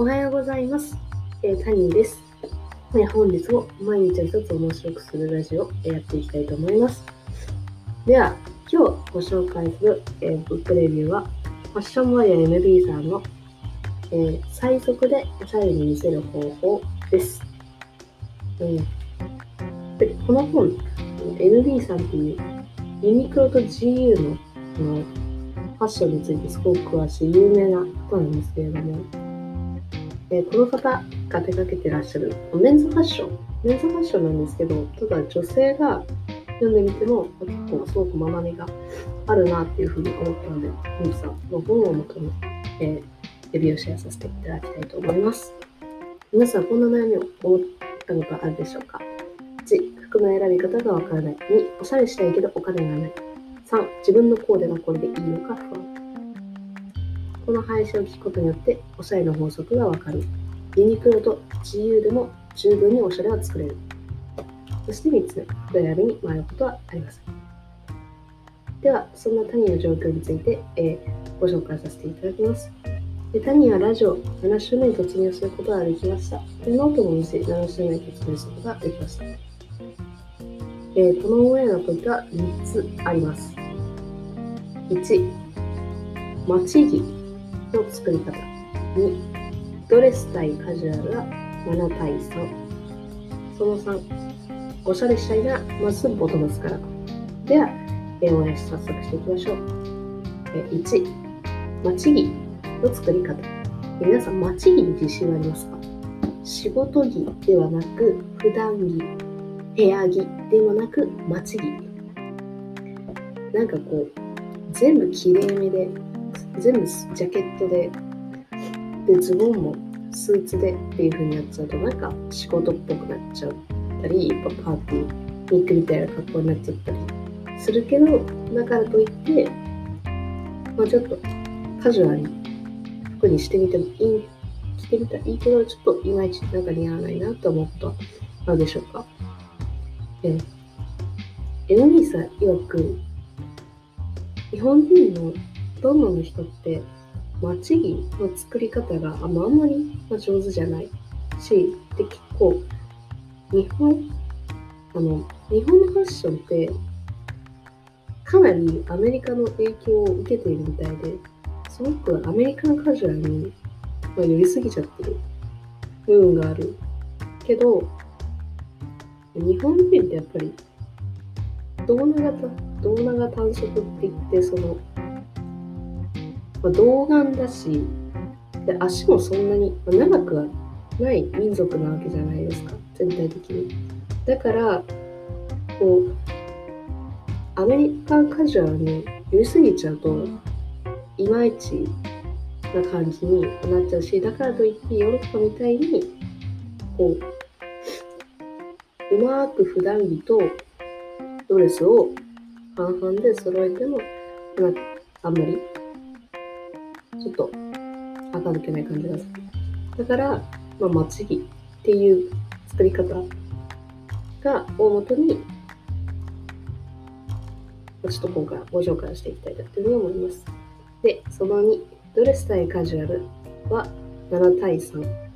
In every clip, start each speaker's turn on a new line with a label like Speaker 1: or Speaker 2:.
Speaker 1: おはようございます。えー、タニーです、え本日も毎日一つ面白くするラジオをやっていきたいと思います。では、今日ご紹介する、えーブックレビューは、ファッションマニア MB さんの、えー最速でおしゃれに見せる方法です。うんでこの本、MB さんっていうユニクロと GU ののファッションについてすごく詳しい有名な人なんですけれども、えーこの方が手掛けてらっしゃるメンズファッション、メンズファッションなんですけど、ただ女性が読んでみても結構すごく学びがあるなっていうふうに思ったので、本日はこの本を元に、えーレビューをシェアさせていただきたいと思います。皆さん、こんな悩みを思ったことあるでしょうか ?1、服の選び方がわからない。2、おしゃれしたいけどお金がない。3、自分のコーデがこれでいいのか不安。この配信を聞くことによって、おしゃれの法則がわかる。ユニクロと GU でも十分におしゃれは作れる。そして3つ目、服選びに迷うことはありません。では、そんな谷の状況について、えーご紹介させていただきます。で谷はラジオ7週目に突入することができました。でノートも見せ7週目に突入することができました。えーこのオンエアのポイントは3つあります。1、待ち着の作り方。2、ドレス対カジュアルが7対3。その3、おしゃれしたいな、まずボトムスから。では、えお話し早速していきましょう。え1、待ち着の作り方。皆さん、待ち着に自信はありますか？仕事着ではなく、普段着、部屋着でもなく、待ち着。なんかこう、全部きれいめで、全部ジャケットで、で、ズボンもスーツでっていう風にやっちゃうと、なんか仕事っぽくなっちゃったり、やっぱパーティーに行くみたいな格好になっちゃったりするけど、だからといって、まあちょっとカジュアルに服にしてみてもいい、着てみたらいいけど、ちょっといまいちなんか似合わないなと思うことはあるでしょうか。えー、NB さん曰く、日本人のほとんどの人って、待ち着の作り方があ,、まあ、あんまりまあ上手じゃないし、で結構、日本、あの、日本のファッションって、かなりアメリカの影響を受けているみたいで、すごくアメリカのカジュアルに、まあ、寄りすぎちゃってる部分がある。けど、日本人ってやっぱり、胴長胴長短足って言って、その、まあ、童顔だしで、足もそんなにまあ長くはない民族なわけじゃないですか、全体的に。だから、こう、アメリカンカジュアルに寄りすぎちゃうと、いまいちな感じになっちゃうし、だからといってヨーロッパみたいに、こう、うまく普段着とドレスを半々で揃えても、なあんまり、ちょっと、垢抜けない感じがする。だから、まあ、待ち着っていう作り方が、大元に、ちょっと今回ご紹介していきたいなというふうに思います。で、その2、ドレス対カジュアルは7対3。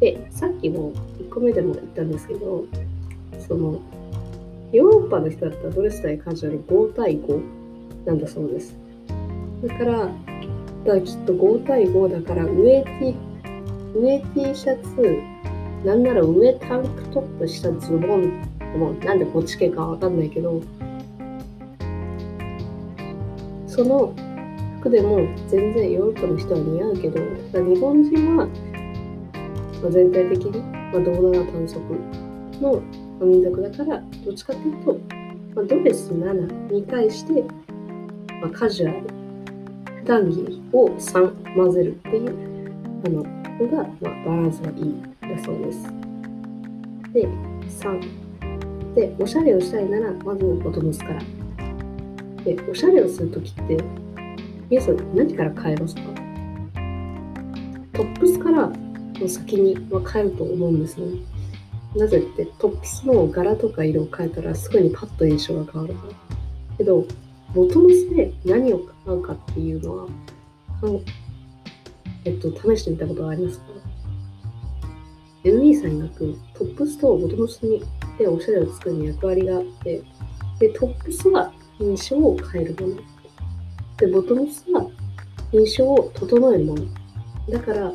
Speaker 1: で、さっきも1個目でも言ったんですけど、その、ヨーロッパの人だったらドレス対カジュアル5対5なんだそうです。だから、だからきっと5対5だから上 T、上 T シャツ、なんなら上タンクトップしたズボン、もなんでこっち系かわかんないけど、その服でも全然ヨーロッパの人は似合うけど、日本人は、まあ、全体的に、まあ、胴長短足の民族だから、どっちかっていうと、まあ、ドレス7に対して、まあ、カジュアル、普段着を3混ぜるっていうあののが、まあ、バランスがいいだそうです。で、3。で、おしゃれをしたいなら、まずボトムスから。で、おしゃれをするときって、皆さん何から変えますか？トップスからの先には変えると思うんですね。なぜってトップスの柄とか色を変えたらすぐにパッと印象が変わるから。けど、ボトムスで何を買うかっていうのは、あのえっと、試してみたことはありますか？MB さん曰くトップスとボトムスにでおしゃれを作るに役割があって、で、トップスは印象を変えるもの。で、ボトムスは印象を整えるもの。だから、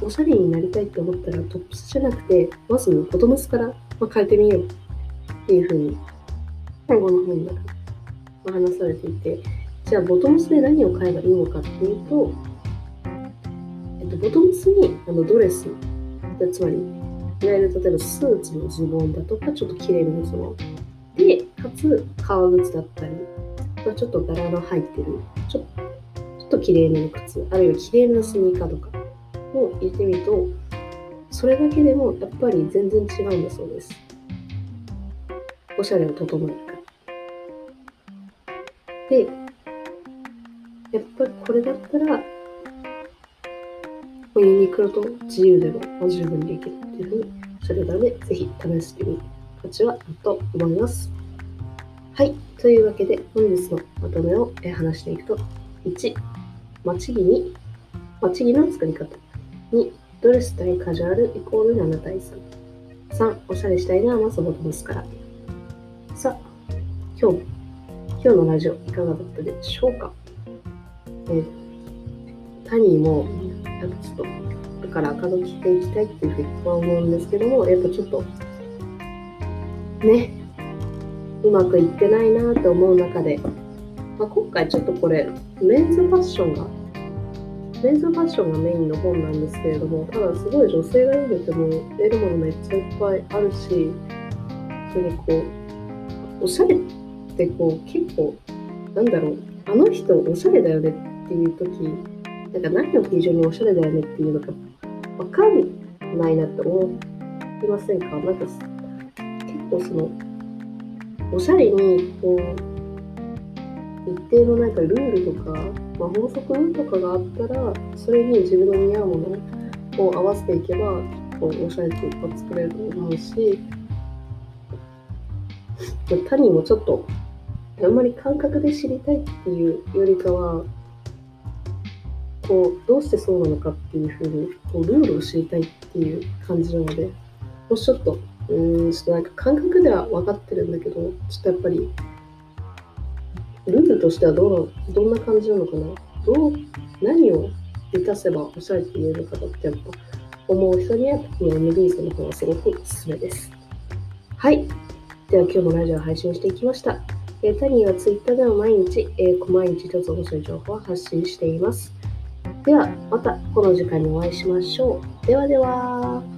Speaker 1: おしゃれになりたいって思ったらトップスじゃなくて、まずボトムスから、ま変えてみようっていうふうに、最後の本の中で話されていて、じゃあボトムスで何を買えばいいのかっていうと、えっと、ボトムスにあのドレス、つまり、いわゆる例えばスーツのズボンだとか、ちょっと綺麗なズボン。で、かつ革靴だったり、まあちょっと柄の入ってる、ちょちょっと綺麗めの靴、あるいは綺麗なスニーカーとかを入れてみると、それだけでもやっぱり全然違うんだそうです。おしゃれを整える。で、やっぱりこれだったら、ユニクロと自由でも十分できるっていうふうに、それなので、ぜひ試してみる価値はあると思います。はい。というわけで、本日のまとめを話していくと、1、待ち着に、待ち着の作り方。2、ドレス対カジュアルイコール7対3。3、おしゃれしたいのはまずボトムスから。さあ、今日、今日のラジオいかがだったでしょうか？えー、タニーも、やっぱちょっと、だから赤戸着ていきたいっていうふうに思うんですけども、やっぱちょっと、ね、うまくいってないなって思う中で、まあ、今回ちょっとこれ、メンズファッションが、メンズファッションがメインの本なんですけれども、ただすごい女性が読んでても得るものめっちゃいっぱいあるし、それにこう、おしゃれってこう結構、なんだろう、あの人おしゃれだよねっていう時、なんか何を基準におしゃれだよねっていうのかわかんないなって思いませんか？なんか結構その、おしゃれにこう、一定のなんかルールとか、まあ、法則とかがあったら、それに自分の似合うものを合わせていけば、結構おしゃれっていっぱい作れると思うし、他人もちょっと、あんまり感覚で知りたいっていうよりかは、こう、どうしてそうなのかっていうふうに、こう、ルールを知りたいっていう感じなので、もうちょっと、うん、ちょっとなんか感覚では分かってるんだけど、ちょっとやっぱり、ルールとしてはどうどんな感じなのかな？どう、何を満たせばおしゃれって言えるかってやっぱ思う人には、この MB さんの方がすごくおすすめです。はい。では今日もラジオ配信していきました。えー、タニーは Twitter では毎日、えー、毎日一つ面白い情報を発信しています。では、またこの時間にお会いしましょう。ではでは。